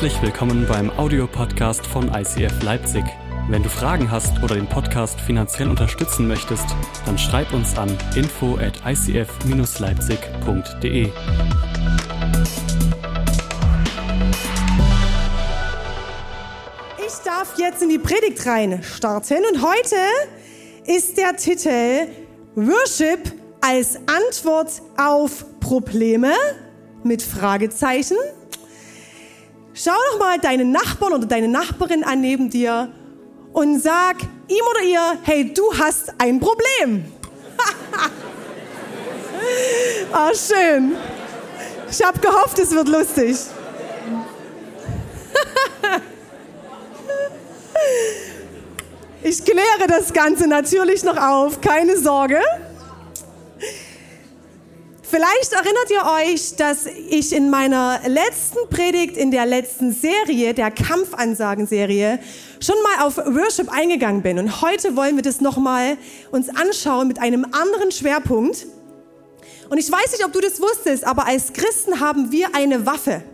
Herzlich willkommen beim Audiopodcast von ICF Leipzig. Wenn du Fragen hast oder den Podcast finanziell unterstützen möchtest, dann schreib uns an info at icf-leipzig.de. Ich darf jetzt in die Predigt rein starten und heute ist der Titel Worship als Antwort auf Probleme mit Fragezeichen. Schau doch mal deinen Nachbarn oder deine Nachbarin an neben dir und sag ihm oder ihr, hey, du hast ein Problem. Ah, oh, schön. Ich habe gehofft, es wird lustig. Ich kläre das Ganze natürlich noch auf, keine Sorge. Vielleicht erinnert ihr euch, dass ich in meiner letzten Predigt, in der letzten Serie, der Kampfansagen-Serie, schon mal auf Worship eingegangen bin. Und heute wollen wir das nochmal uns anschauen mit einem anderen Schwerpunkt. Und ich weiß nicht, ob du das wusstest, aber als Christen haben wir eine Waffe.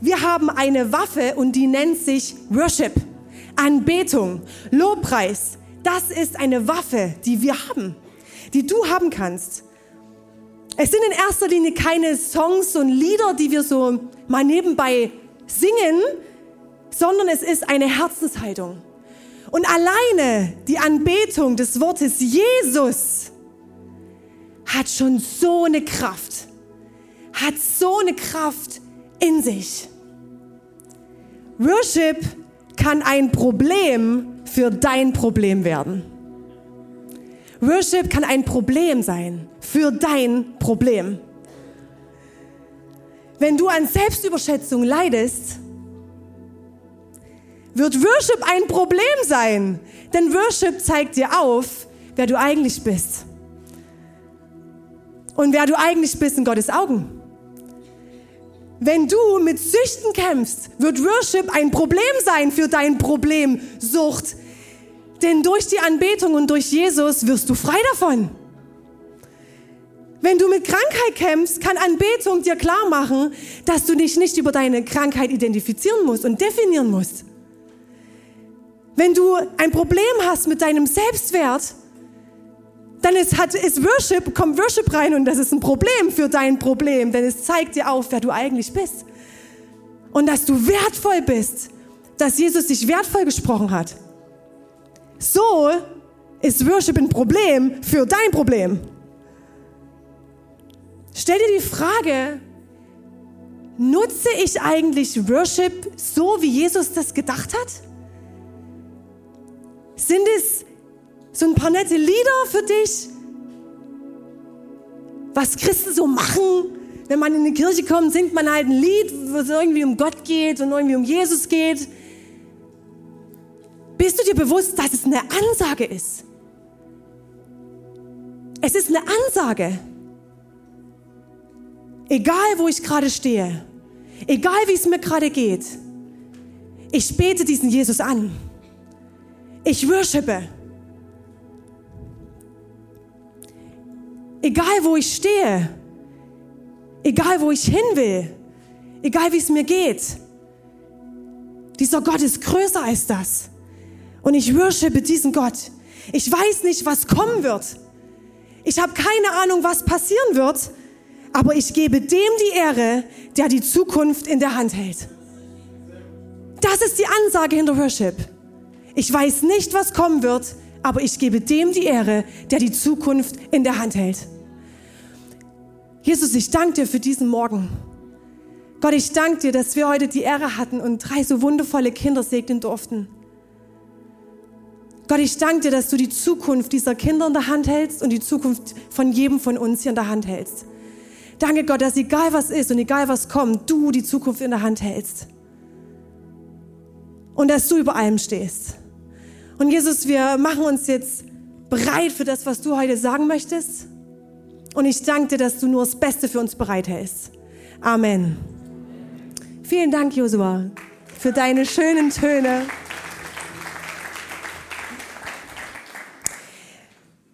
Wir haben eine Waffe und die nennt sich Worship. Anbetung, Lobpreis. Das ist eine Waffe, die wir haben, die du haben kannst. Es sind in erster Linie keine Songs und Lieder, die wir so mal nebenbei singen, sondern es ist eine Herzenshaltung. Und alleine die Anbetung des Wortes Jesus hat schon so eine Kraft, hat so eine Kraft in sich. Worship kann ein Problem für dein Problem werden. Worship kann ein Problem sein für dein Problem. Wenn du an Selbstüberschätzung leidest, wird Worship ein Problem sein. Denn Worship zeigt dir auf, wer du eigentlich bist. Und wer du eigentlich bist in Gottes Augen. Wenn du mit Süchten kämpfst, wird Worship ein Problem sein für dein Problem Sucht. Denn durch die Anbetung und durch Jesus wirst du frei davon. Wenn du mit Krankheit kämpfst, kann Anbetung dir klar machen, dass du dich nicht über deine Krankheit identifizieren musst und definieren musst. Wenn du ein Problem hast mit deinem Selbstwert, dann ist, hat, ist Worship, kommt Worship rein und das ist ein Problem für dein Problem, denn es zeigt dir auf, wer du eigentlich bist. Und dass du wertvoll bist, dass Jesus dich wertvoll gesprochen hat. So ist Worship ein Problem für dein Problem. Stell dir die Frage, nutze ich eigentlich Worship so, wie Jesus das gedacht hat? Sind es so ein paar nette Lieder für dich? Was Christen so machen, wenn man in die Kirche kommt, singt man halt ein Lied, wo es irgendwie um Gott geht und irgendwie um Jesus geht. Bist du dir bewusst, dass es eine Ansage ist? Es ist eine Ansage. Egal, wo ich gerade stehe, egal, wie es mir gerade geht, ich bete diesen Jesus an. Ich worshipe. Egal, wo ich stehe, egal, wo ich hin will, egal, wie es mir geht, dieser Gott ist größer als das. Und ich worshipe diesen Gott. Ich weiß nicht, was kommen wird. Ich habe keine Ahnung, was passieren wird. Aber ich gebe dem die Ehre, der die Zukunft in der Hand hält. Das ist die Ansage hinter Worship. Ich weiß nicht, was kommen wird, aber ich gebe dem die Ehre, der die Zukunft in der Hand hält. Jesus, ich danke dir für diesen Morgen. Gott, ich danke dir, dass wir heute die Ehre hatten und drei so wundervolle Kinder segnen durften. Gott, ich danke dir, dass du die Zukunft dieser Kinder in der Hand hältst und die Zukunft von jedem von uns hier in der Hand hältst. Danke Gott, dass egal was ist und egal was kommt, du die Zukunft in der Hand hältst. Und dass du über allem stehst. Und Jesus, wir machen uns jetzt bereit für das, was du heute sagen möchtest. Und ich danke dir, dass du nur das Beste für uns bereithältst. Amen. Vielen Dank, Josua, für deine schönen Töne.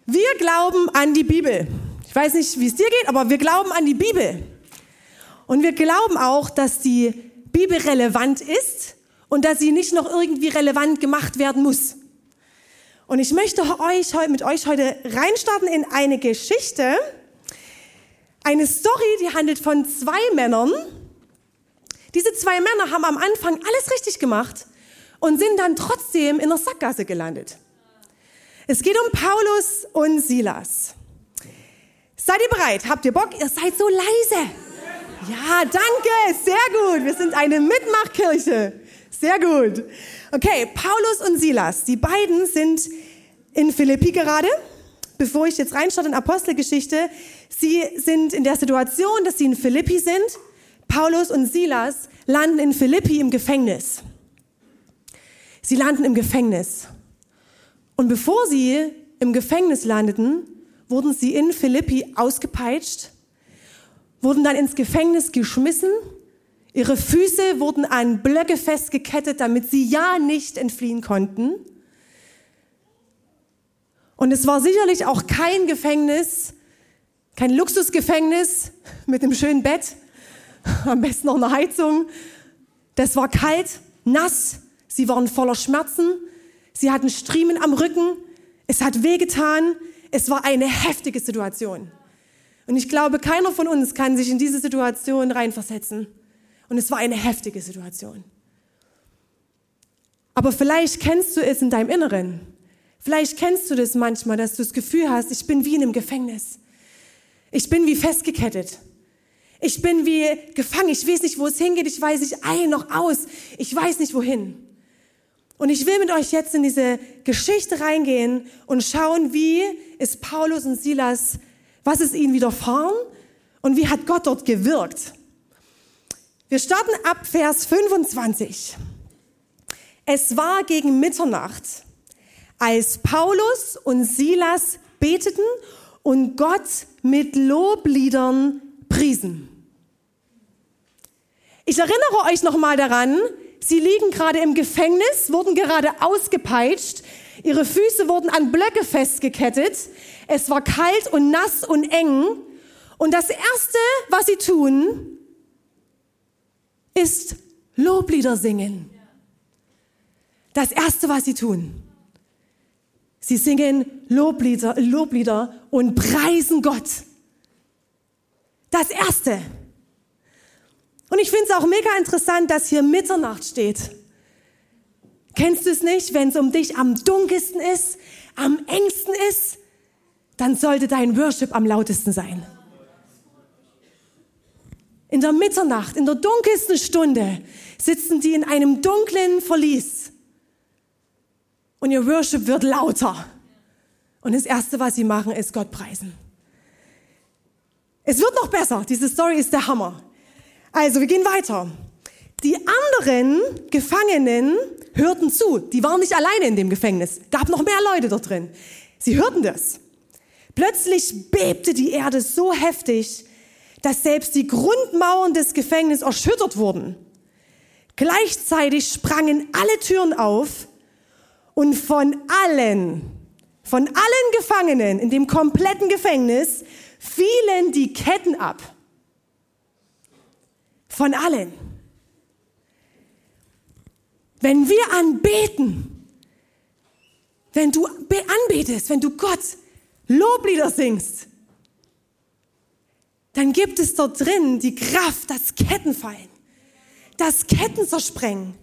Wir glauben an die Bibel. Ich weiß nicht, wie es dir geht, aber wir glauben an die Bibel. Und wir glauben auch, dass die bibelrelevant ist und dass sie nicht noch irgendwie relevant gemacht werden muss. Und ich möchte euch mit euch heute reinstarten in eine Geschichte, eine Story, die handelt von zwei Männern. Diese zwei Männer haben am Anfang alles richtig gemacht und sind dann trotzdem in der Sackgasse gelandet. Es geht um Paulus und Silas. Seid ihr bereit? Habt ihr Bock? Ihr seid so leise. Ja, danke. Sehr gut. Wir sind eine Mitmachkirche. Sehr gut. Okay, Paulus und Silas, die beiden sind in Philippi gerade. Bevor ich jetzt reinschaue in Apostelgeschichte, sie sind in der Situation, dass sie in Philippi sind. Paulus und Silas landen in Philippi im Gefängnis. Sie landen im Gefängnis. Und bevor sie im Gefängnis landeten, wurden sie in Philippi ausgepeitscht, wurden dann ins Gefängnis geschmissen, ihre Füße wurden an Blöcke festgekettet, damit sie ja nicht entfliehen konnten. Und es war sicherlich auch kein Gefängnis, kein Luxusgefängnis mit einem schönen Bett, am besten noch eine Heizung. Das war kalt, nass, sie waren voller Schmerzen, sie hatten Striemen am Rücken, es hat wehgetan, es war eine heftige Situation. Und ich glaube, keiner von uns kann sich in diese Situation reinversetzen. Und es war eine heftige Situation. Aber vielleicht kennst du es in deinem Inneren. Vielleicht kennst du das manchmal, dass du das Gefühl hast, ich bin wie in einem Gefängnis. Ich bin wie festgekettet. Ich bin wie gefangen. Ich weiß nicht, wo es hingeht. Ich weiß nicht ein noch aus. Ich weiß nicht wohin. Und ich will mit euch jetzt in diese Geschichte reingehen und schauen, wie ist Paulus und Silas, was ist ihnen widerfahren und wie hat Gott dort gewirkt. Wir starten ab Vers 25. Es war gegen Mitternacht, als Paulus und Silas beteten und Gott mit Lobliedern priesen. Ich erinnere euch nochmal daran, Sie liegen gerade im Gefängnis, wurden gerade ausgepeitscht, ihre Füße wurden an Blöcke festgekettet, es war kalt und nass und eng. Und das Erste, was sie tun, ist Loblieder singen. Das Erste, was sie tun. Sie singen Loblieder, Loblieder und preisen Gott. Das Erste. Und ich finde es auch mega interessant, dass hier Mitternacht steht. Kennst du es nicht, wenn es um dich am dunkelsten ist, am engsten ist, dann sollte dein Worship am lautesten sein. In der Mitternacht, in der dunkelsten Stunde sitzen die in einem dunklen Verlies und ihr Worship wird lauter. Und das Erste, was sie machen, ist Gott preisen. Es wird noch besser. Diese Story ist der Hammer. Also, wir gehen weiter. Die anderen Gefangenen hörten zu. Die waren nicht alleine in dem Gefängnis. Gab noch mehr Leute dort drin. Sie hörten das. Plötzlich bebte die Erde so heftig, dass selbst die Grundmauern des Gefängnisses erschüttert wurden. Gleichzeitig sprangen alle Türen auf und von allen, von allen Gefangenen in dem kompletten Gefängnis fielen die Ketten ab. Von allen. Wenn wir anbeten, wenn du anbetest, wenn du Gott Loblieder singst, dann gibt es dort drin die Kraft, dass Ketten fallen, dass Ketten zersprengen.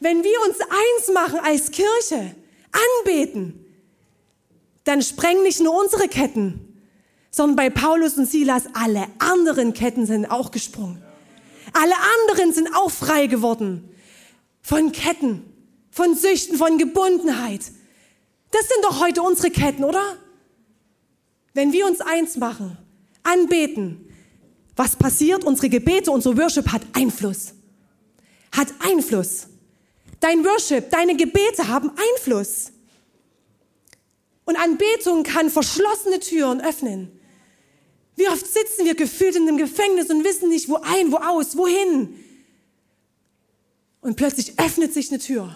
Wenn wir uns eins machen als Kirche, anbeten, dann sprengen nicht nur unsere Ketten, sondern bei Paulus und Silas alle anderen Ketten sind auch gesprungen. Alle anderen sind auch frei geworden. Von Ketten, von Süchten, von Gebundenheit. Das sind doch heute unsere Ketten, oder? Wenn wir uns eins machen, anbeten, was passiert? Unsere Gebete, unser Worship hat Einfluss. Hat Einfluss. Dein Worship, deine Gebete haben Einfluss. Und Anbetung kann verschlossene Türen öffnen. Wie oft sitzen wir gefühlt in einem Gefängnis und wissen nicht, wo ein, wo aus, wohin. Und plötzlich öffnet sich eine Tür.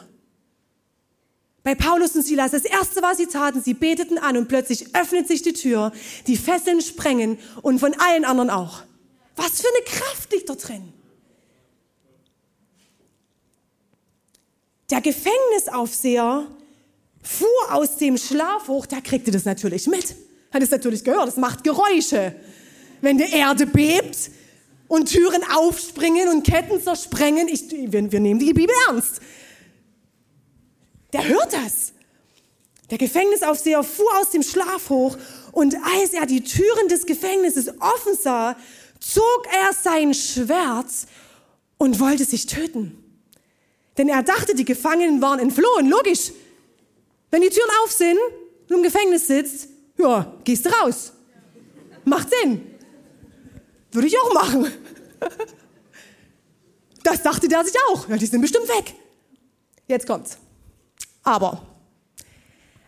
Bei Paulus und Silas, das erste, was sie taten, sie beteten an und plötzlich öffnet sich die Tür, die Fesseln sprengen und von allen anderen auch. Was für eine Kraft liegt da drin. Der Gefängnisaufseher fuhr aus dem Schlaf hoch, der kriegte das natürlich mit. Hat es natürlich gehört, es macht Geräusche. Wenn die Erde bebt und Türen aufspringen und Ketten zersprengen, ich, wir, wir nehmen die Bibel ernst. Der hört das. Der Gefängnisaufseher fuhr aus dem Schlaf hoch und als er die Türen des Gefängnisses offen sah, zog er sein Schwert und wollte sich töten. Denn er dachte, die Gefangenen waren entflohen. Logisch. Wenn die Türen auf sind und im Gefängnis sitzt, ja, gehst du raus. Macht Sinn. Würde ich auch machen. Das dachte der sich auch. Ja, die sind bestimmt weg. Jetzt kommt's. Aber,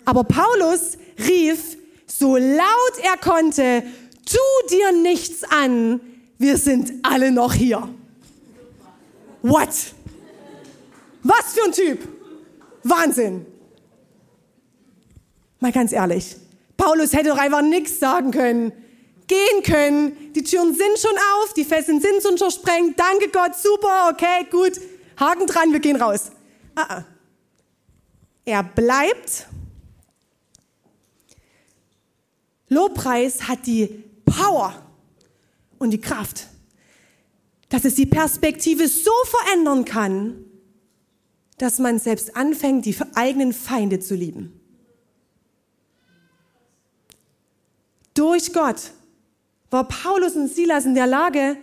aber Paulus rief so laut er konnte, tu dir nichts an, wir sind alle noch hier. What? Was für ein Typ. Wahnsinn. Mal ganz ehrlich. Paulus hätte doch einfach nichts sagen können. Gehen können. Die Türen sind schon auf, die Fesseln sind schon versprengt. Danke Gott, super, okay, gut. Haken dran, wir gehen raus. Ah, ah. Er bleibt. Lobpreis hat die Power und die Kraft, dass es die Perspektive so verändern kann, dass man selbst anfängt, die eigenen Feinde zu lieben. Durch Gott war Paulus und Silas in der Lage,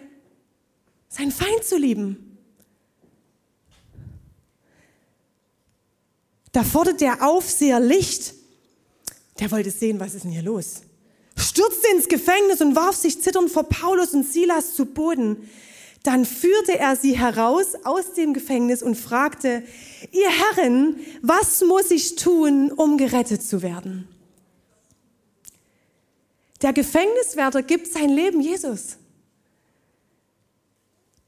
seinen Feind zu lieben. Da fordert der Aufseher Licht. Der wollte sehen, was ist denn hier los? Stürzte ins Gefängnis und warf sich zitternd vor Paulus und Silas zu Boden. Dann führte er sie heraus aus dem Gefängnis und fragte, ihr Herren, was muss ich tun, um gerettet zu werden? Der Gefängniswärter gibt sein Leben Jesus.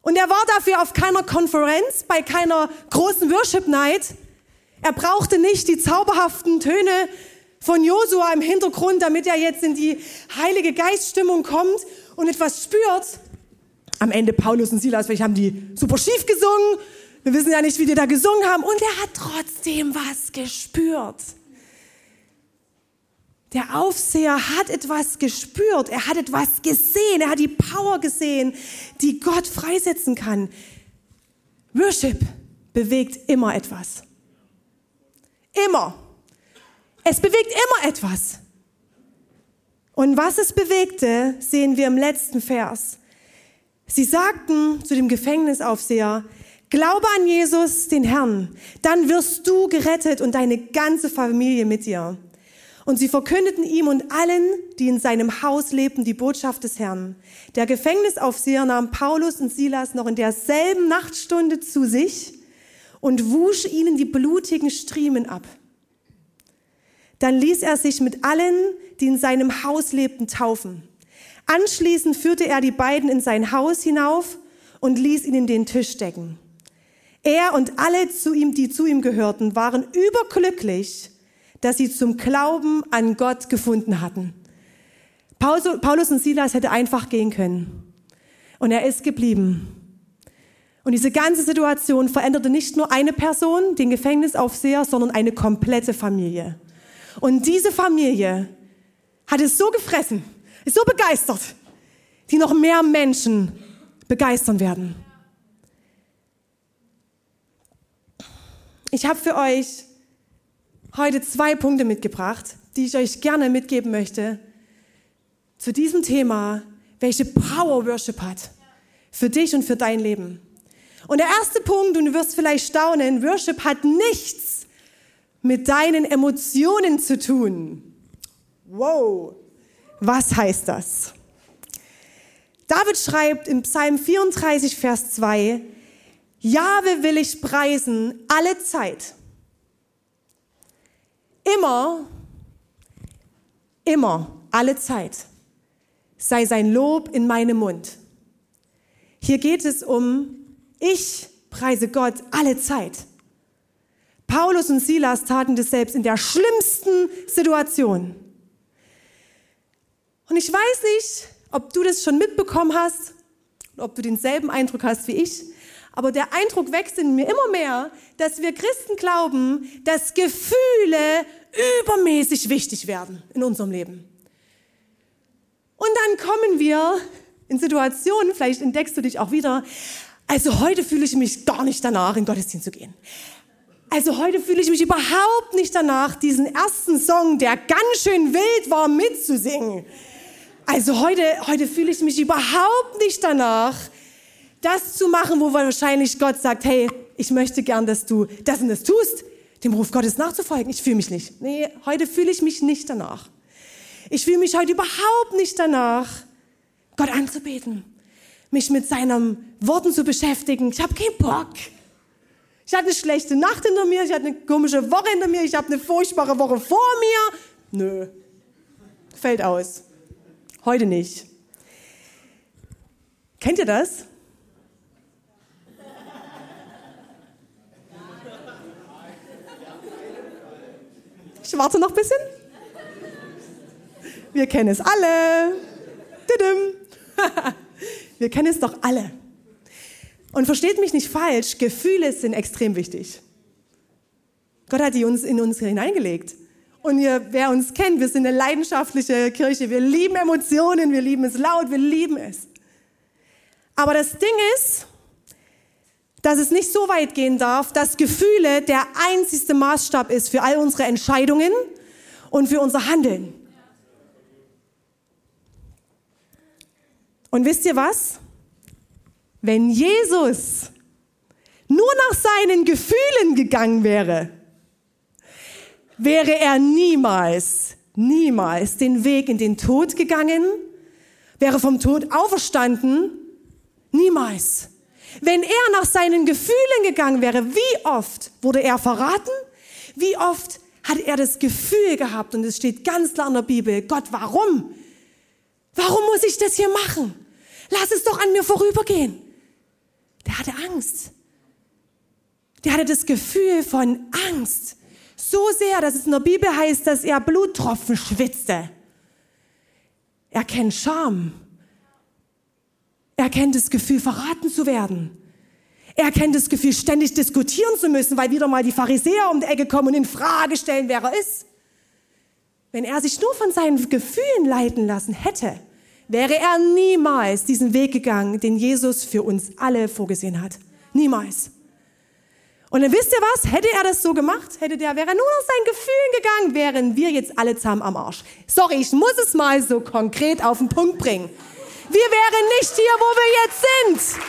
Und er war dafür auf keiner Konferenz, bei keiner großen Worship Night. Er brauchte nicht die zauberhaften Töne von Josua im Hintergrund, damit er jetzt in die heilige Geiststimmung kommt und etwas spürt. Am Ende Paulus und Silas, vielleicht haben die super schief gesungen. Wir wissen ja nicht, wie die da gesungen haben. Und er hat trotzdem was gespürt. Der Aufseher hat etwas gespürt, er hat etwas gesehen, er hat die Power gesehen, die Gott freisetzen kann. Worship bewegt immer etwas. Immer. Es bewegt immer etwas. Und was es bewegte, sehen wir im letzten Vers. Sie sagten zu dem Gefängnisaufseher, Glaube an Jesus, den Herrn, dann wirst du gerettet und deine ganze Familie mit dir. Und sie verkündeten ihm und allen, die in seinem Haus lebten, die Botschaft des Herrn. Der Gefängnisaufseher nahm Paulus und Silas noch in derselben Nachtstunde zu sich und wusch ihnen die blutigen Striemen ab. Dann ließ er sich mit allen, die in seinem Haus lebten, taufen. Anschließend führte er die beiden in sein Haus hinauf und ließ ihnen den Tisch decken. Er und alle zu ihm, die zu ihm gehörten, waren überglücklich, dass sie zum Glauben an Gott gefunden hatten. Paulus und Silas hätte einfach gehen können. Und er ist geblieben. Und diese ganze Situation veränderte nicht nur eine Person, den Gefängnisaufseher, sondern eine komplette Familie. Und diese Familie hat es so gefressen, ist so begeistert, die noch mehr Menschen begeistern werden. Ich habe für euch heute zwei Punkte mitgebracht, die ich euch gerne mitgeben möchte zu diesem Thema, welche Power Worship hat für dich und für dein Leben. Und der erste Punkt, und du wirst vielleicht staunen, Worship hat nichts mit deinen Emotionen zu tun. Wow, was heißt das? David schreibt im Psalm 34, Vers 2, Jahwe will ich preisen alle Zeit. Immer, immer, alle Zeit sei sein Lob in meinem Mund. Hier geht es um, ich preise Gott alle Zeit. Paulus und Silas taten das selbst in der schlimmsten Situation. Und ich weiß nicht, ob du das schon mitbekommen hast, ob du denselben Eindruck hast wie ich, Aber der Eindruck wächst in mir immer mehr, dass wir Christen glauben, dass Gefühle übermäßig wichtig werden in unserem Leben. Und dann kommen wir in Situationen, vielleicht entdeckst du dich auch wieder, also heute fühle ich mich gar nicht danach, in Gottesdienst zu gehen. Also heute fühle ich mich überhaupt nicht danach, diesen ersten Song, der ganz schön wild war, mitzusingen. Also heute, heute fühle ich mich überhaupt nicht danach, das zu machen, wo wahrscheinlich Gott sagt, hey, ich möchte gern, dass du das und das tust, dem Ruf Gottes nachzufolgen. Ich fühle mich nicht. Nee, heute fühle ich mich nicht danach. Ich fühle mich heute überhaupt nicht danach, Gott anzubeten, mich mit seinen Worten zu beschäftigen. Ich habe keinen Bock. Ich hatte eine schlechte Nacht hinter mir, ich hatte eine komische Woche hinter mir, ich habe eine furchtbare Woche vor mir. Nö, fällt aus. Heute nicht. Kennt ihr das? Ich warte noch ein bisschen. Wir kennen es alle. Wir kennen es doch alle. Und versteht mich nicht falsch, Gefühle sind extrem wichtig. Gott hat die uns in uns hineingelegt. Und ihr, wer uns kennt, wir sind eine leidenschaftliche Kirche. Wir lieben Emotionen, wir lieben es laut, wir lieben es. Aber das Ding ist, dass es nicht so weit gehen darf, dass Gefühle der einzigste Maßstab ist für all unsere Entscheidungen und für unser Handeln. Und wisst ihr was? Wenn Jesus nur nach seinen Gefühlen gegangen wäre, wäre er niemals, niemals den Weg in den Tod gegangen, wäre vom Tod auferstanden, niemals. Wenn er nach seinen Gefühlen gegangen wäre, wie oft wurde er verraten? Wie oft hat er das Gefühl gehabt, und es steht ganz klar in der Bibel, Gott, warum? Warum muss ich das hier machen? Lass es doch an mir vorübergehen der hatte Angst. Der hatte das Gefühl von Angst. So sehr, dass es in der Bibel heißt, dass er Bluttropfen schwitzte. Er kennt Scham. Er kennt das Gefühl, verraten zu werden. Er kennt das Gefühl, ständig diskutieren zu müssen, weil wieder mal die Pharisäer um die Ecke kommen und in Frage stellen, wer er ist. Wenn er sich nur von seinen Gefühlen leiten lassen hätte, wäre er niemals diesen Weg gegangen, den Jesus für uns alle vorgesehen hat. Niemals. Und dann wisst ihr was? Hätte er das so gemacht, hätte der, wäre er nur nach seinen Gefühlen gegangen, wären wir jetzt alle zusammen am Arsch. Sorry, ich muss es mal so konkret auf den Punkt bringen. Wir wären nicht hier, wo wir jetzt sind.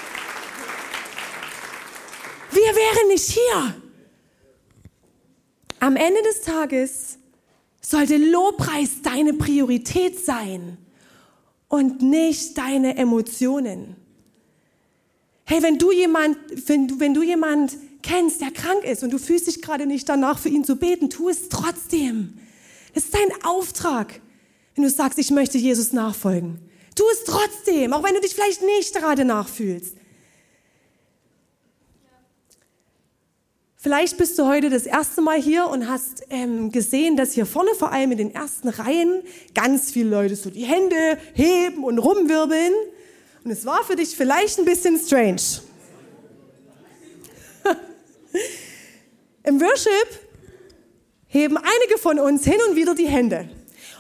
Wir wären nicht hier. Am Ende des Tages sollte Lobpreis deine Priorität sein und nicht deine Emotionen. Hey, wenn du jemand, wenn du, wenn du jemand kennst, der krank ist und du fühlst dich gerade nicht danach, für ihn zu beten, tu es trotzdem. Das ist dein Auftrag, wenn du sagst, ich möchte Jesus nachfolgen. Tu es trotzdem, auch wenn du dich vielleicht nicht gerade nachfühlst. Vielleicht bist du heute das erste Mal hier und hast ähm, gesehen, dass hier vorne vor allem in den ersten Reihen ganz viele Leute so die Hände heben und rumwirbeln. Und es war für dich vielleicht ein bisschen strange. Im Worship heben einige von uns hin und wieder die Hände.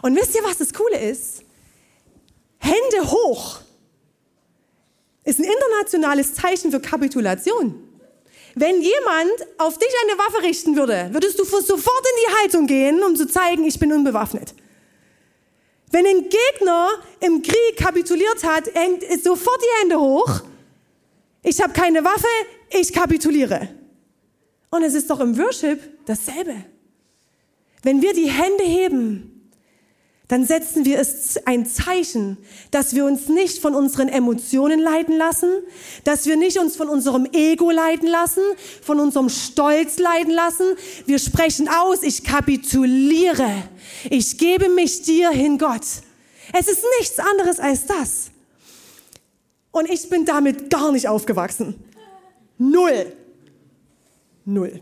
Und wisst ihr, was das Coole ist? Hände hoch ist ein internationales Zeichen für Kapitulation. Wenn jemand auf dich eine Waffe richten würde, würdest du sofort in die Haltung gehen, um zu zeigen, ich bin unbewaffnet. Wenn ein Gegner im Krieg kapituliert hat, hängt sofort die Hände hoch. Ich habe keine Waffe, ich kapituliere. Und es ist doch im Worship dasselbe. Wenn wir die Hände heben, dann setzen wir es ein Zeichen, dass wir uns nicht von unseren Emotionen leiten lassen, dass wir nicht uns von unserem Ego leiten lassen, von unserem Stolz leiten lassen. Wir sprechen aus, ich kapituliere. Ich gebe mich dir hin, Gott. Es ist nichts anderes als das. Und ich bin damit gar nicht aufgewachsen. Null. Null.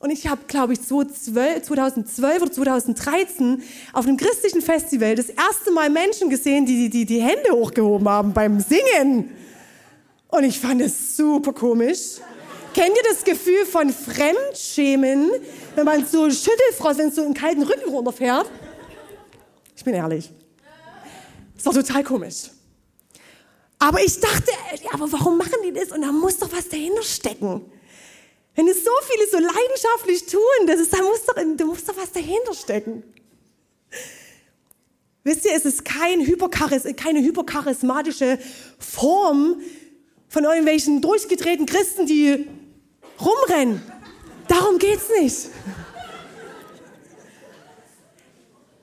Und ich habe, glaube ich, 2012 oder 2013 auf einem christlichen Festival das erste Mal Menschen gesehen, die die, die Hände hochgehoben haben beim Singen. Und ich fand es super komisch. Kennt ihr das Gefühl von Fremdschämen, wenn man so Schüttelfrost, wenn es so einen kalten Rücken runterfährt? Ich bin ehrlich. Das war total komisch. Aber ich dachte, aber warum machen die das? Und da muss doch was dahinter stecken. Wenn es so viele so leidenschaftlich tun, das ist, da, muss doch, da muss doch was dahinter stecken. Wisst ihr, es ist kein Hypercharis, keine hypercharismatische Form von irgendwelchen durchgedrehten Christen, die rumrennen. Darum geht's nicht.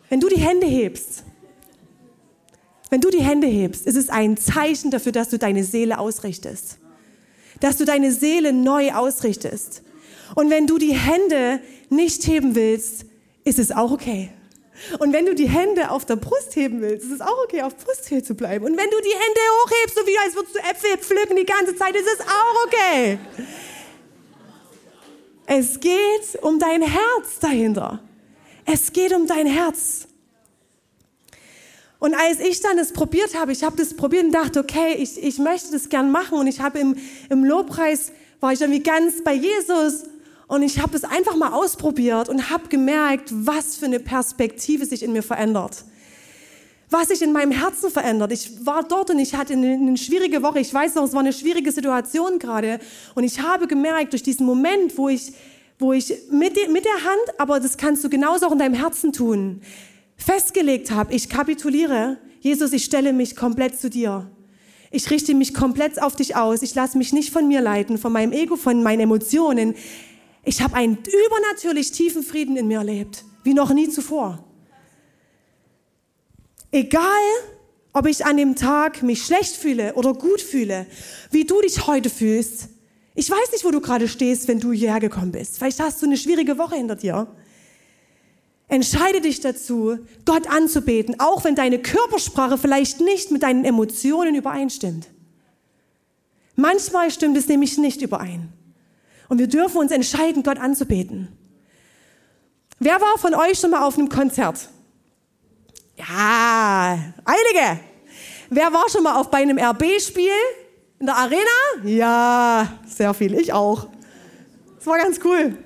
Wenn du die Hände hebst, wenn du die Hände hebst, ist es ein Zeichen dafür, dass du deine Seele ausrichtest. Dass du deine Seele neu ausrichtest. Und wenn du die Hände nicht heben willst, ist es auch okay. Und wenn du die Hände auf der Brust heben willst, ist es auch okay, auf Brusthöhe zu bleiben. Und wenn du die Hände hochhebst, so wie als würdest du Äpfel pflücken die ganze Zeit, ist es auch okay. Es geht um dein Herz dahinter. Es geht um dein Herz. Und als ich dann das probiert habe, ich habe das probiert und dachte, okay, ich, ich möchte das gern machen. Und ich habe im, im Lobpreis, war ich irgendwie ganz bei Jesus. Und ich habe es einfach mal ausprobiert und habe gemerkt, was für eine Perspektive sich in mir verändert. Was sich in meinem Herzen verändert. Ich war dort und ich hatte eine, eine schwierige Woche. Ich weiß noch, es war eine schwierige Situation gerade. Und ich habe gemerkt, durch diesen Moment, wo ich, wo ich mit, mit der Hand, aber das kannst du genauso auch in deinem Herzen tun, festgelegt habe, ich kapituliere, Jesus, ich stelle mich komplett zu dir. Ich richte mich komplett auf dich aus. Ich lasse mich nicht von mir leiten, von meinem Ego, von meinen Emotionen. Ich habe einen übernatürlich tiefen Frieden in mir erlebt, wie noch nie zuvor. Egal, ob ich an dem Tag mich schlecht fühle oder gut fühle, wie du dich heute fühlst. Ich weiß nicht, wo du gerade stehst, wenn du hierher gekommen bist. Vielleicht hast du eine schwierige Woche hinter dir. Entscheide dich dazu, Gott anzubeten, auch wenn deine Körpersprache vielleicht nicht mit deinen Emotionen übereinstimmt. Manchmal stimmt es nämlich nicht überein. Und wir dürfen uns entscheiden, Gott anzubeten. Wer war von euch schon mal auf einem Konzert? Ja, einige. Wer war schon mal auf bei einem RB-Spiel in der Arena? Ja, sehr viel. Ich auch. Das war ganz cool.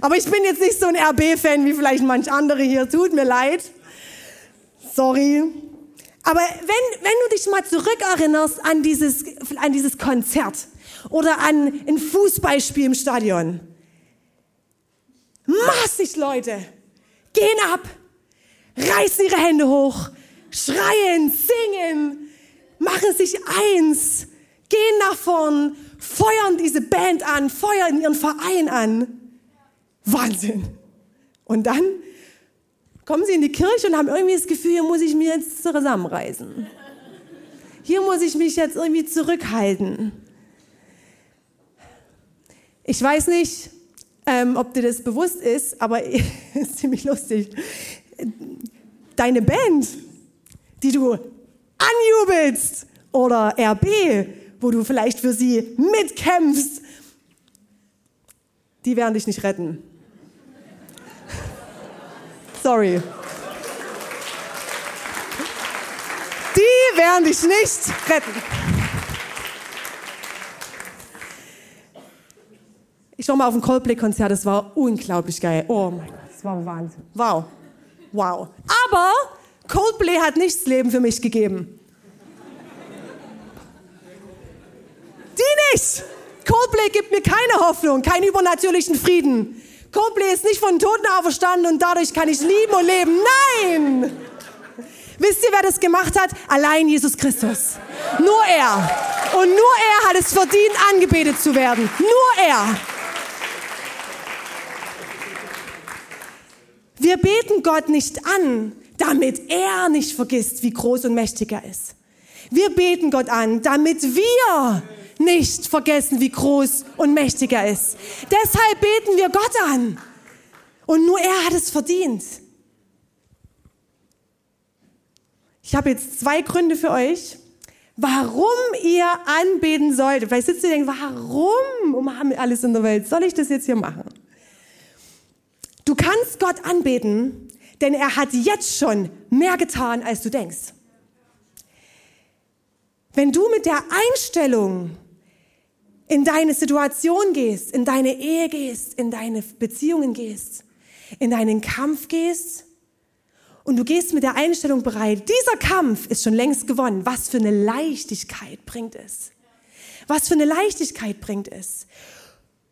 Aber ich bin jetzt nicht so ein RB-Fan wie vielleicht manch andere hier. Tut mir leid. Sorry. Aber wenn, wenn du dich mal zurückerinnerst an dieses, an dieses Konzert oder an ein Fußballspiel im Stadion. Massig Leute gehen ab, reißen ihre Hände hoch, schreien, singen, machen sich eins, gehen nach vorn, feuern diese Band an, feuern ihren Verein an. Wahnsinn. Und dann kommen sie in die Kirche und haben irgendwie das Gefühl, hier muss ich mich jetzt zusammenreißen. Hier muss ich mich jetzt irgendwie zurückhalten. Ich weiß nicht, ähm, ob dir das bewusst ist, aber ist ziemlich lustig. Deine Band, die du anjubelst, oder RB, wo du vielleicht für sie mitkämpfst, die werden dich nicht retten. Sorry. Die werden dich nicht retten. Ich war mal auf ein Coldplay-Konzert, das war unglaublich geil. Oh mein Gott, das war Wahnsinn. Wow. Wow. Aber Coldplay hat nichts Leben für mich gegeben. Die nicht. Coldplay gibt mir keine Hoffnung, keinen übernatürlichen Frieden. Coldplay ist nicht von Toten auferstanden und dadurch kann ich lieben und leben. Nein! Wisst ihr, wer das gemacht hat? Allein Jesus Christus. Nur er. Und nur er hat es verdient, angebetet zu werden. Nur er. Wir beten Gott nicht an, damit er nicht vergisst, wie groß und mächtig er ist. Wir beten Gott an, damit wir nicht vergessen, wie groß und mächtig er ist. Deshalb beten wir Gott an. Und nur er hat es verdient. Ich habe jetzt zwei Gründe für euch, warum ihr anbeten solltet. Vielleicht sitzt ihr denkt, warum um alles in der Welt soll ich das jetzt hier machen? Du kannst Gott anbeten, denn er hat jetzt schon mehr getan, als du denkst. Wenn du mit der Einstellung in deine Situation gehst, in deine Ehe gehst, in deine Beziehungen gehst, in deinen Kampf gehst und du gehst mit der Einstellung bereit, dieser Kampf ist schon längst gewonnen. Was für eine Leichtigkeit bringt es? Was für eine Leichtigkeit bringt es?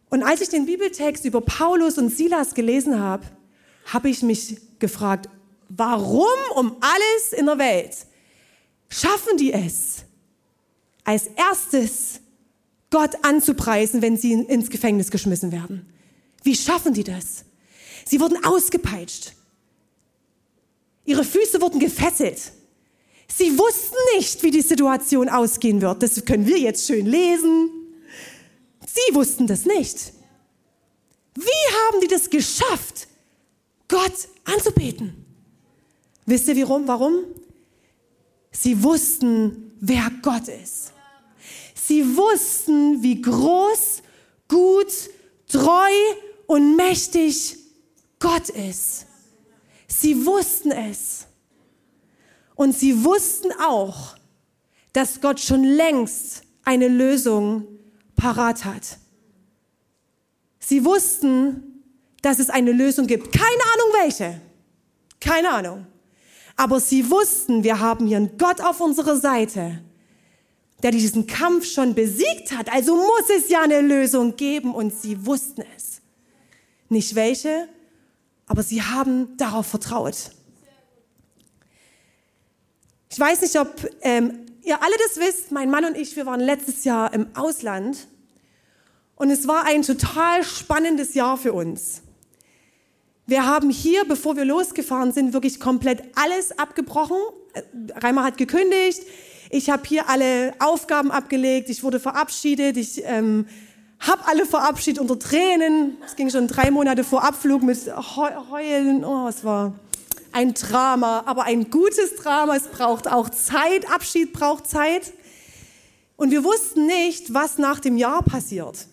Und als ich den Bibeltext über Paulus und Silas gelesen habe, habe ich mich gefragt, warum um alles in der Welt schaffen die es, als erstes Gott anzupreisen, wenn sie ins Gefängnis geschmissen werden? Wie schaffen die das? Sie wurden ausgepeitscht. Ihre Füße wurden gefesselt. Sie wussten nicht, wie die Situation ausgehen wird. Das können wir jetzt schön lesen. Sie wussten das nicht. Wie haben die das geschafft, Gott anzubeten? Wisst ihr warum? Sie wussten, wer Gott ist. Sie wussten, wie groß, gut, treu und mächtig Gott ist. Sie wussten es. Und sie wussten auch, dass Gott schon längst eine Lösung parat hat. Sie wussten, dass es eine Lösung gibt. Keine Ahnung welche. Keine Ahnung. Aber sie wussten, wir haben hier einen Gott auf unserer Seite, der diesen Kampf schon besiegt hat. Also muss es ja eine Lösung geben und sie wussten es. Nicht welche, aber sie haben darauf vertraut. Ich weiß nicht, ob ähm, ihr alle das wisst. Mein Mann und ich, wir waren letztes Jahr im Ausland und es war ein total spannendes Jahr für uns. Wir haben hier, bevor wir losgefahren sind, wirklich komplett alles abgebrochen. Äh, Reimer hat gekündigt. Ich habe hier alle Aufgaben abgelegt. Ich wurde verabschiedet. Ich ähm, habe alle verabschiedet unter Tränen. Es ging schon drei Monate vor Abflug mit Heulen. Oh, es war ein Drama, aber ein gutes Drama. Es braucht auch Zeit. Abschied braucht Zeit. Und wir wussten nicht, was nach dem Jahr passiert.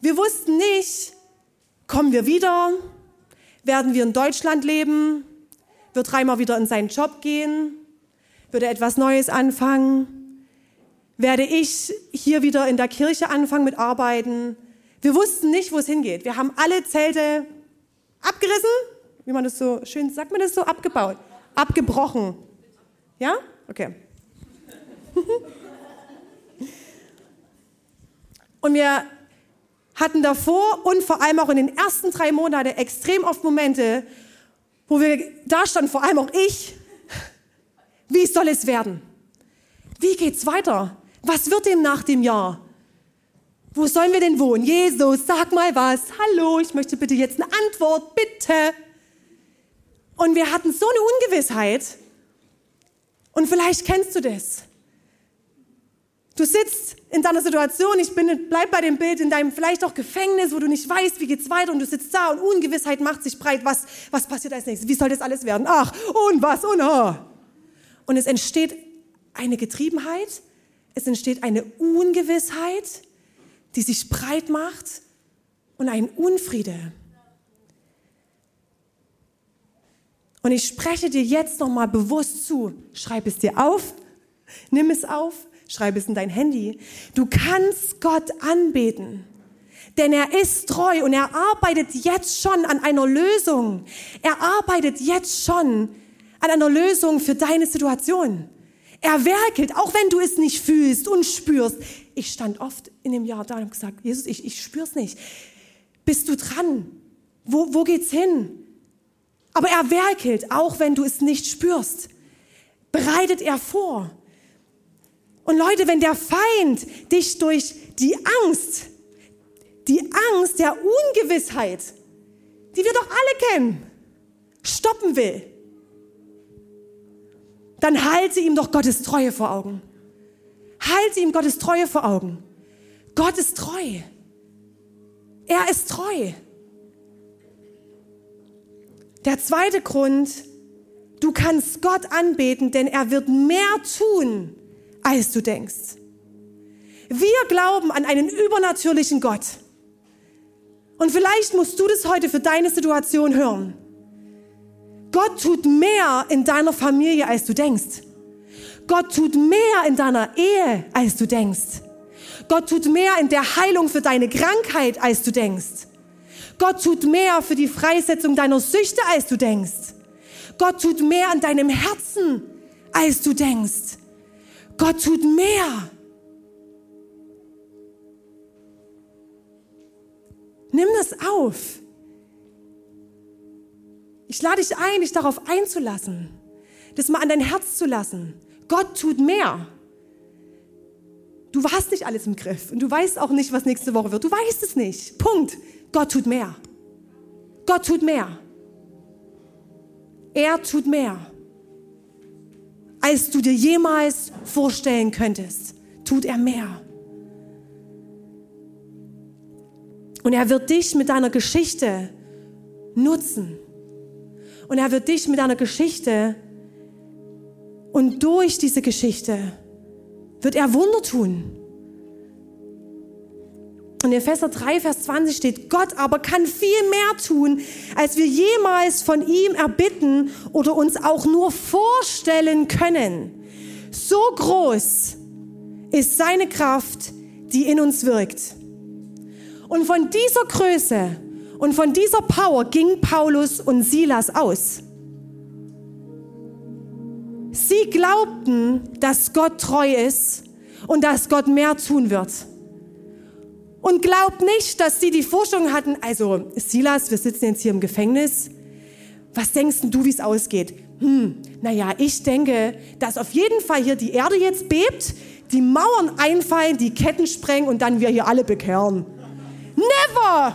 Wir wussten nicht, kommen wir wieder? Werden wir in Deutschland leben? Wird Reimer wieder in seinen Job gehen? Wird er etwas Neues anfangen? Werde ich hier wieder in der Kirche anfangen mit Arbeiten? Wir wussten nicht, wo es hingeht. Wir haben alle Zelte abgerissen, wie man das so schön sagt, man das so abgebaut, abgebrochen. Ja? Okay. Und wir hatten davor und vor allem auch in den ersten drei Monaten extrem oft Momente, wo wir da standen, vor allem auch ich. Wie soll es werden? Wie geht's weiter? Was wird dem nach dem Jahr? Wo sollen wir denn wohnen? Jesus, sag mal was. Hallo, ich möchte bitte jetzt eine Antwort, bitte. Und wir hatten so eine Ungewissheit. Und vielleicht kennst du das. Du sitzt in deiner Situation, ich bin, bleib bei dem Bild, in deinem vielleicht auch Gefängnis, wo du nicht weißt, wie geht's weiter und du sitzt da und Ungewissheit macht sich breit. Was, was passiert als nächstes? Wie soll das alles werden? Ach, und was, und oh. Und es entsteht eine Getriebenheit, es entsteht eine Ungewissheit, die sich breit macht und ein Unfriede. Und ich spreche dir jetzt nochmal bewusst zu. Schreib es dir auf, nimm es auf Schreib es in dein Handy. Du kannst Gott anbeten. Denn er ist treu und er arbeitet jetzt schon an einer Lösung. Er arbeitet jetzt schon an einer Lösung für deine Situation. Er werkelt, auch wenn du es nicht fühlst und spürst. Ich stand oft in dem Jahr da und habe gesagt, Jesus, ich, ich spür's nicht. Bist du dran? Wo, wo geht's hin? Aber er werkelt, auch wenn du es nicht spürst. Bereitet er vor. Und Leute, wenn der Feind dich durch die Angst, die Angst der Ungewissheit, die wir doch alle kennen, stoppen will, dann halte ihm doch Gottes Treue vor Augen. Halte ihm Gottes Treue vor Augen. Gott ist treu. Er ist treu. Der zweite Grund, du kannst Gott anbeten, denn er wird mehr tun, als du denkst. Wir glauben an einen übernatürlichen Gott. Und vielleicht musst du das heute für deine Situation hören. Gott tut mehr in deiner Familie, als du denkst. Gott tut mehr in deiner Ehe, als du denkst. Gott tut mehr in der Heilung für deine Krankheit, als du denkst. Gott tut mehr für die Freisetzung deiner Süchte, als du denkst. Gott tut mehr an deinem Herzen, als du denkst. Gott tut mehr. Nimm das auf. Ich lade dich ein, dich darauf einzulassen, das mal an dein Herz zu lassen. Gott tut mehr. Du hast nicht alles im Griff und du weißt auch nicht, was nächste Woche wird. Du weißt es nicht. Punkt. Gott tut mehr. Gott tut mehr. Er tut mehr, als du dir jemals vorstellen könntest. Tut er mehr. Und er wird dich mit deiner Geschichte nutzen. Und er wird dich mit deiner Geschichte und durch diese Geschichte wird er Wunder tun. Und in Epheser 3, Vers 20 steht, Gott aber kann viel mehr tun, als wir jemals von ihm erbitten oder uns auch nur vorstellen können. So groß ist seine Kraft, die in uns wirkt. Und von dieser Größe und von dieser Power ging Paulus und Silas aus. Sie glaubten, dass Gott treu ist und dass Gott mehr tun wird. Und glaubt nicht, dass sie die Vorstellung hatten, also Silas, wir sitzen jetzt hier im Gefängnis. Was denkst du, wie es ausgeht? Hm, naja, ich denke, dass auf jeden Fall hier die Erde jetzt bebt, die Mauern einfallen, die Ketten sprengen und dann wir hier alle bekehren. Never!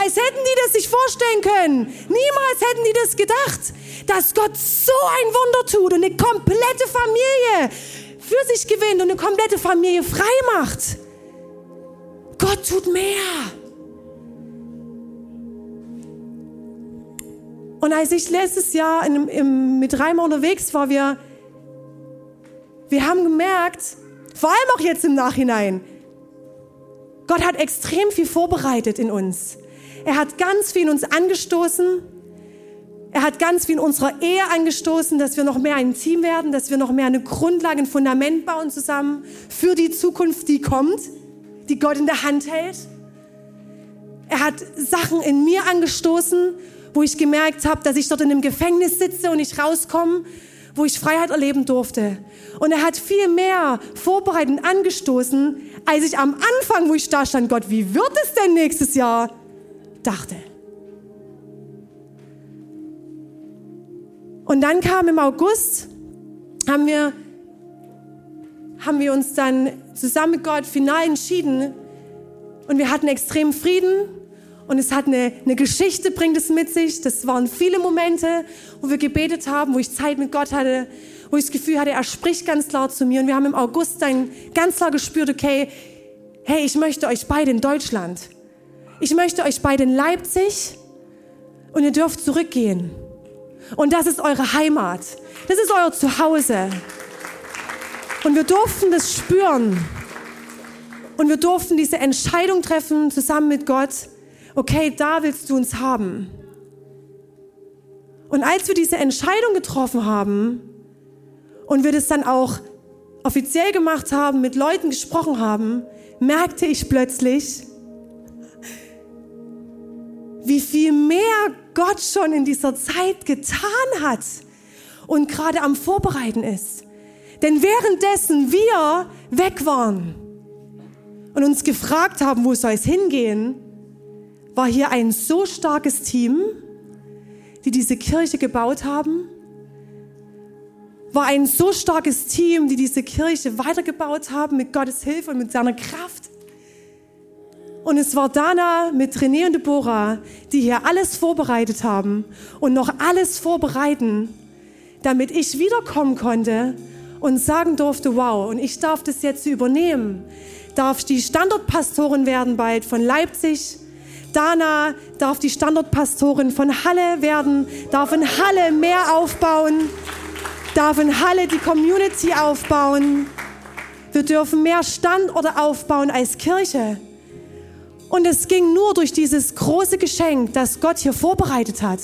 Als hätten die das sich vorstellen können. Niemals hätten die das gedacht, dass Gott so ein Wunder tut und eine komplette Familie für sich gewinnt und eine komplette Familie frei macht. Gott tut mehr. Und als ich letztes Jahr in, im, mit Reimer unterwegs war, wir, wir haben gemerkt, vor allem auch jetzt im Nachhinein, Gott hat extrem viel vorbereitet in uns. Er hat ganz viel in uns angestoßen. Er hat ganz viel in unserer Ehe angestoßen, dass wir noch mehr ein Team werden, dass wir noch mehr eine Grundlage, ein Fundament bauen zusammen für die Zukunft, die kommt, die Gott in der Hand hält. Er hat Sachen in mir angestoßen, wo ich gemerkt habe, dass ich dort in einem Gefängnis sitze und nicht rauskomme, wo ich Freiheit erleben durfte. Und er hat viel mehr vorbereitet und angestoßen, als ich am Anfang, wo ich da stand, Gott, wie wird es denn nächstes Jahr? Dachte. Und dann kam im August, haben wir, haben wir uns dann zusammen mit Gott final entschieden und wir hatten extrem Frieden und es hat eine, eine Geschichte, bringt es mit sich. Das waren viele Momente, wo wir gebetet haben, wo ich Zeit mit Gott hatte, wo ich das Gefühl hatte, er spricht ganz klar zu mir. Und wir haben im August dann ganz klar gespürt, okay, hey, ich möchte euch beide in Deutschland. Ich möchte euch beide in Leipzig und ihr dürft zurückgehen. Und das ist eure Heimat. Das ist euer Zuhause. Und wir durften das spüren. Und wir durften diese Entscheidung treffen zusammen mit Gott. Okay, da willst du uns haben. Und als wir diese Entscheidung getroffen haben und wir das dann auch offiziell gemacht haben, mit Leuten gesprochen haben, merkte ich plötzlich, wie viel mehr Gott schon in dieser Zeit getan hat und gerade am Vorbereiten ist. Denn währenddessen wir weg waren und uns gefragt haben, wo soll es hingehen, war hier ein so starkes Team, die diese Kirche gebaut haben, war ein so starkes Team, die diese Kirche weitergebaut haben mit Gottes Hilfe und mit seiner Kraft. Und es war Dana mit René und Deborah, die hier alles vorbereitet haben und noch alles vorbereiten, damit ich wiederkommen konnte und sagen durfte, wow, und ich darf das jetzt übernehmen. Darf die Standortpastorin werden bald von Leipzig. Dana darf die Standortpastorin von Halle werden, darf in Halle mehr aufbauen, darf in Halle die Community aufbauen. Wir dürfen mehr Standorte aufbauen als Kirche. Und es ging nur durch dieses große Geschenk, das Gott hier vorbereitet hat,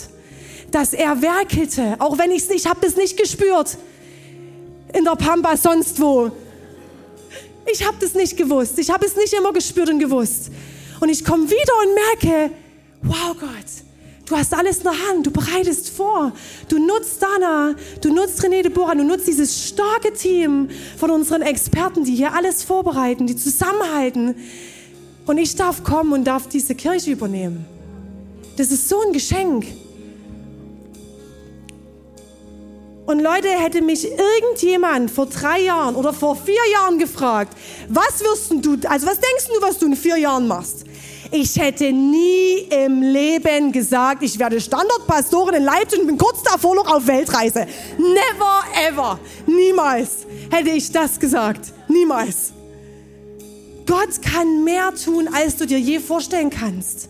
dass er werkelte, auch wenn ich es nicht, ich habe das nicht gespürt in der Pampa sonst wo. Ich habe das nicht gewusst. Ich habe es nicht immer gespürt und gewusst. Und ich komme wieder und merke, wow Gott, du hast alles in der Hand, du bereitest vor, du nutzt Dana, du nutzt René de Boran, du nutzt dieses starke Team von unseren Experten, die hier alles vorbereiten, die zusammenhalten. Und ich darf kommen und darf diese Kirche übernehmen. Das ist so ein Geschenk. Und Leute, hätte mich irgendjemand vor drei Jahren oder vor vier Jahren gefragt, was wirst du, also was denkst du, was du in vier Jahren machst? Ich hätte nie im Leben gesagt, ich werde Standortpastorin in Leipzig und bin kurz davor noch auf Weltreise. Never ever. Niemals hätte ich das gesagt. Niemals. Gott kann mehr tun, als du dir je vorstellen kannst.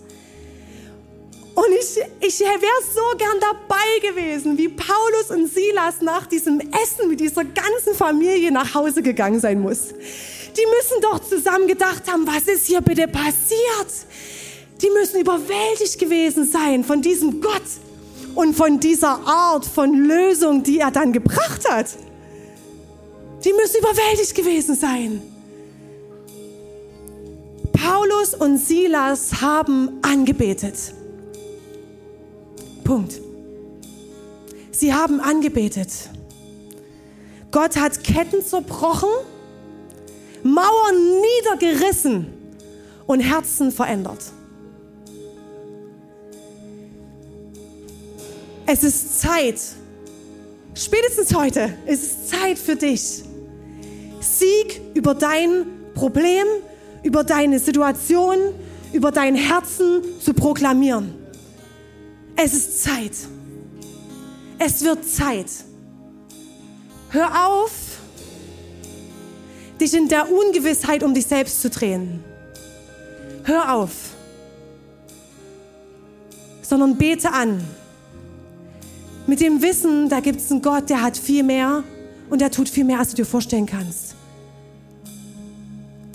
Und ich, ich wäre so gern dabei gewesen, wie Paulus und Silas nach diesem Essen mit dieser ganzen Familie nach Hause gegangen sein muss. Die müssen doch zusammen gedacht haben, was ist hier bitte passiert? Die müssen überwältigt gewesen sein von diesem Gott und von dieser Art von Lösung, die er dann gebracht hat. Die müssen überwältigt gewesen sein. Paulus und Silas haben angebetet. Punkt. Sie haben angebetet. Gott hat Ketten zerbrochen, Mauern niedergerissen und Herzen verändert. Es ist Zeit, spätestens heute, es ist Zeit für dich, Sieg über dein Problem, über deine Situation, über dein Herzen zu proklamieren. Es ist Zeit. Es wird Zeit. Hör auf, dich in der Ungewissheit um dich selbst zu drehen. Hör auf, sondern bete an. Mit dem Wissen, da gibt es einen Gott, der hat viel mehr und der tut viel mehr, als du dir vorstellen kannst.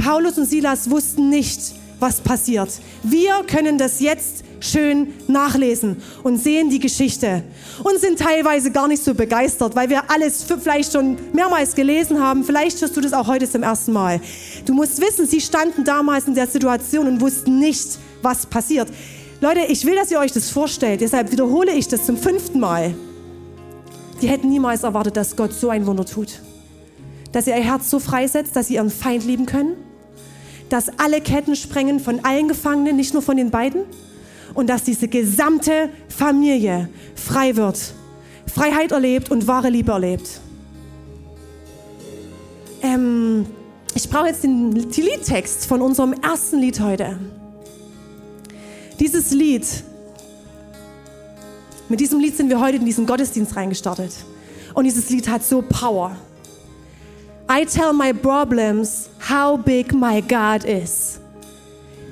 Paulus und Silas wussten nicht, was passiert. Wir können das jetzt schön nachlesen und sehen die Geschichte und sind teilweise gar nicht so begeistert, weil wir alles vielleicht schon mehrmals gelesen haben. Vielleicht hörst du das auch heute zum ersten Mal. Du musst wissen, sie standen damals in der Situation und wussten nicht, was passiert. Leute, ich will, dass ihr euch das vorstellt, deshalb wiederhole ich das zum fünften Mal. Die hätten niemals erwartet, dass Gott so ein Wunder tut. Dass er ihr Herz so freisetzt, dass sie ihren Feind lieben können. Dass alle Ketten sprengen von allen Gefangenen, nicht nur von den beiden und dass diese gesamte Familie frei wird, Freiheit erlebt und wahre Liebe erlebt. Ähm, ich brauche jetzt den, Liedtext von unserem ersten Lied heute. Dieses Lied, mit diesem Lied sind wir heute in diesen Gottesdienst reingestartet. Und dieses Lied hat so Power. I tell my problems how big my God is.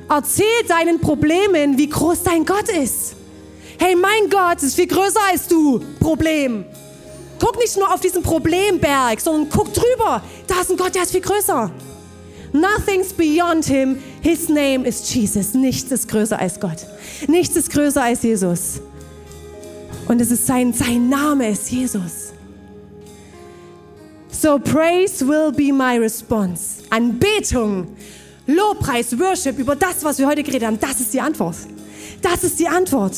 Erzähl deinen Problemen, wie groß dein Gott ist. Hey, mein Gott ist viel größer als du. Problem. Guck nicht nur auf diesen Problemberg, sondern guck drüber. Da ist ein Gott, der ist viel größer. Nothing's beyond him. His name is Jesus. Nichts ist größer als Gott. Nichts ist größer als Jesus. Und es ist sein, sein Name ist Jesus. So praise will be my response. Anbetung Lobpreis, Worship über das, was wir heute geredet haben, das ist die Antwort. Das ist die Antwort.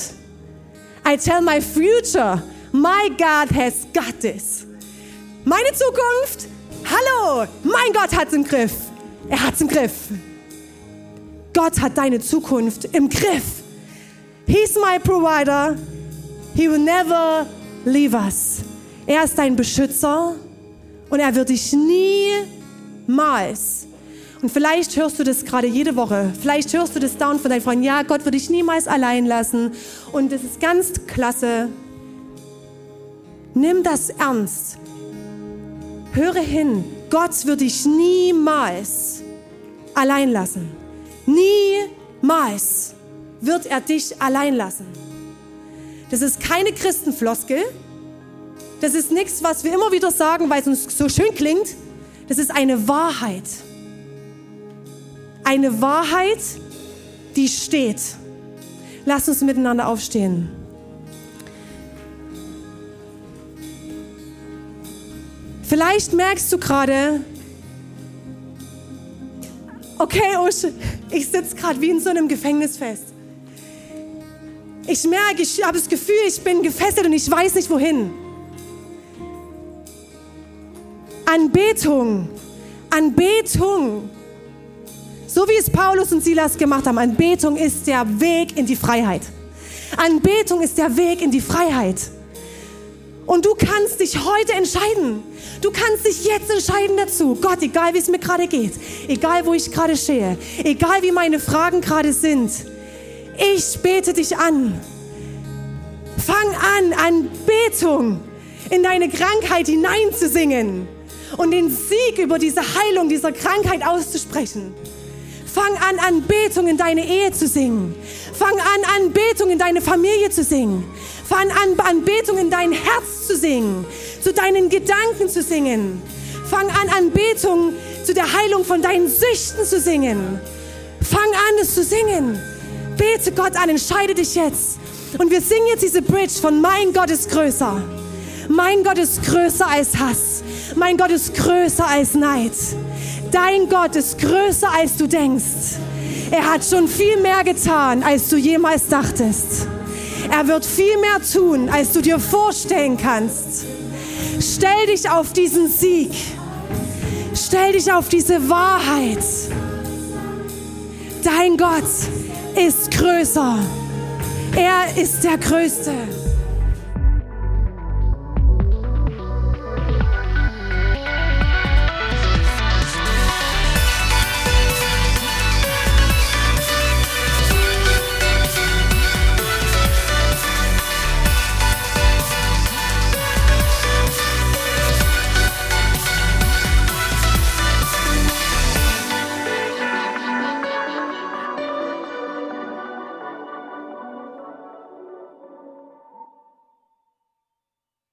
I tell my future, my God has got this. Meine Zukunft, hallo, mein Gott hat's im Griff. Er hat's im Griff. Gott hat deine Zukunft im Griff. He's my provider. He will never leave us. Er ist dein Beschützer und er wird dich niemals und vielleicht hörst du das gerade jede Woche. Vielleicht hörst du das down von deinen Freunden. Ja, Gott wird dich niemals allein lassen. Und das ist ganz klasse. Nimm das ernst. Höre hin. Gott wird dich niemals allein lassen. Niemals wird er dich allein lassen. Das ist keine Christenfloskel. Das ist nichts, was wir immer wieder sagen, weil es uns so schön klingt. Das ist eine Wahrheit eine Wahrheit, die steht. Lass uns miteinander aufstehen. Vielleicht merkst du gerade, okay, Usch, ich sitze gerade wie in so einem Gefängnis fest. Ich merke, ich habe das Gefühl, ich bin gefesselt und ich weiß nicht wohin. Anbetung, Anbetung, so wie es Paulus und Silas gemacht haben, Anbetung ist der Weg in die Freiheit. Anbetung ist der Weg in die Freiheit. Und du kannst dich heute entscheiden. Du kannst dich jetzt entscheiden dazu. Gott, egal wie es mir gerade geht, egal wo ich gerade stehe, egal wie meine Fragen gerade sind, ich bete dich an. Fang an, Anbetung in deine Krankheit hineinzusingen und den Sieg über diese Heilung dieser Krankheit auszusprechen. Fang an, Anbetung in deine Ehe zu singen. Fang an, Anbetung in deine Familie zu singen. Fang an, Anbetung in dein Herz zu singen, zu deinen Gedanken zu singen. Fang an, Anbetung zu der Heilung von deinen Süchten zu singen. Fang an, es zu singen. Bete Gott an, entscheide dich jetzt. Und wir singen jetzt diese Bridge von Mein Gott ist größer. Mein Gott ist größer als Hass. Mein Gott ist größer als Neid. Dein Gott ist größer als du denkst. Er hat schon viel mehr getan, als du jemals dachtest. Er wird viel mehr tun, als du dir vorstellen kannst. Stell dich auf diesen Sieg. Stell dich auf diese Wahrheit. Dein Gott ist größer. Er ist der Größte.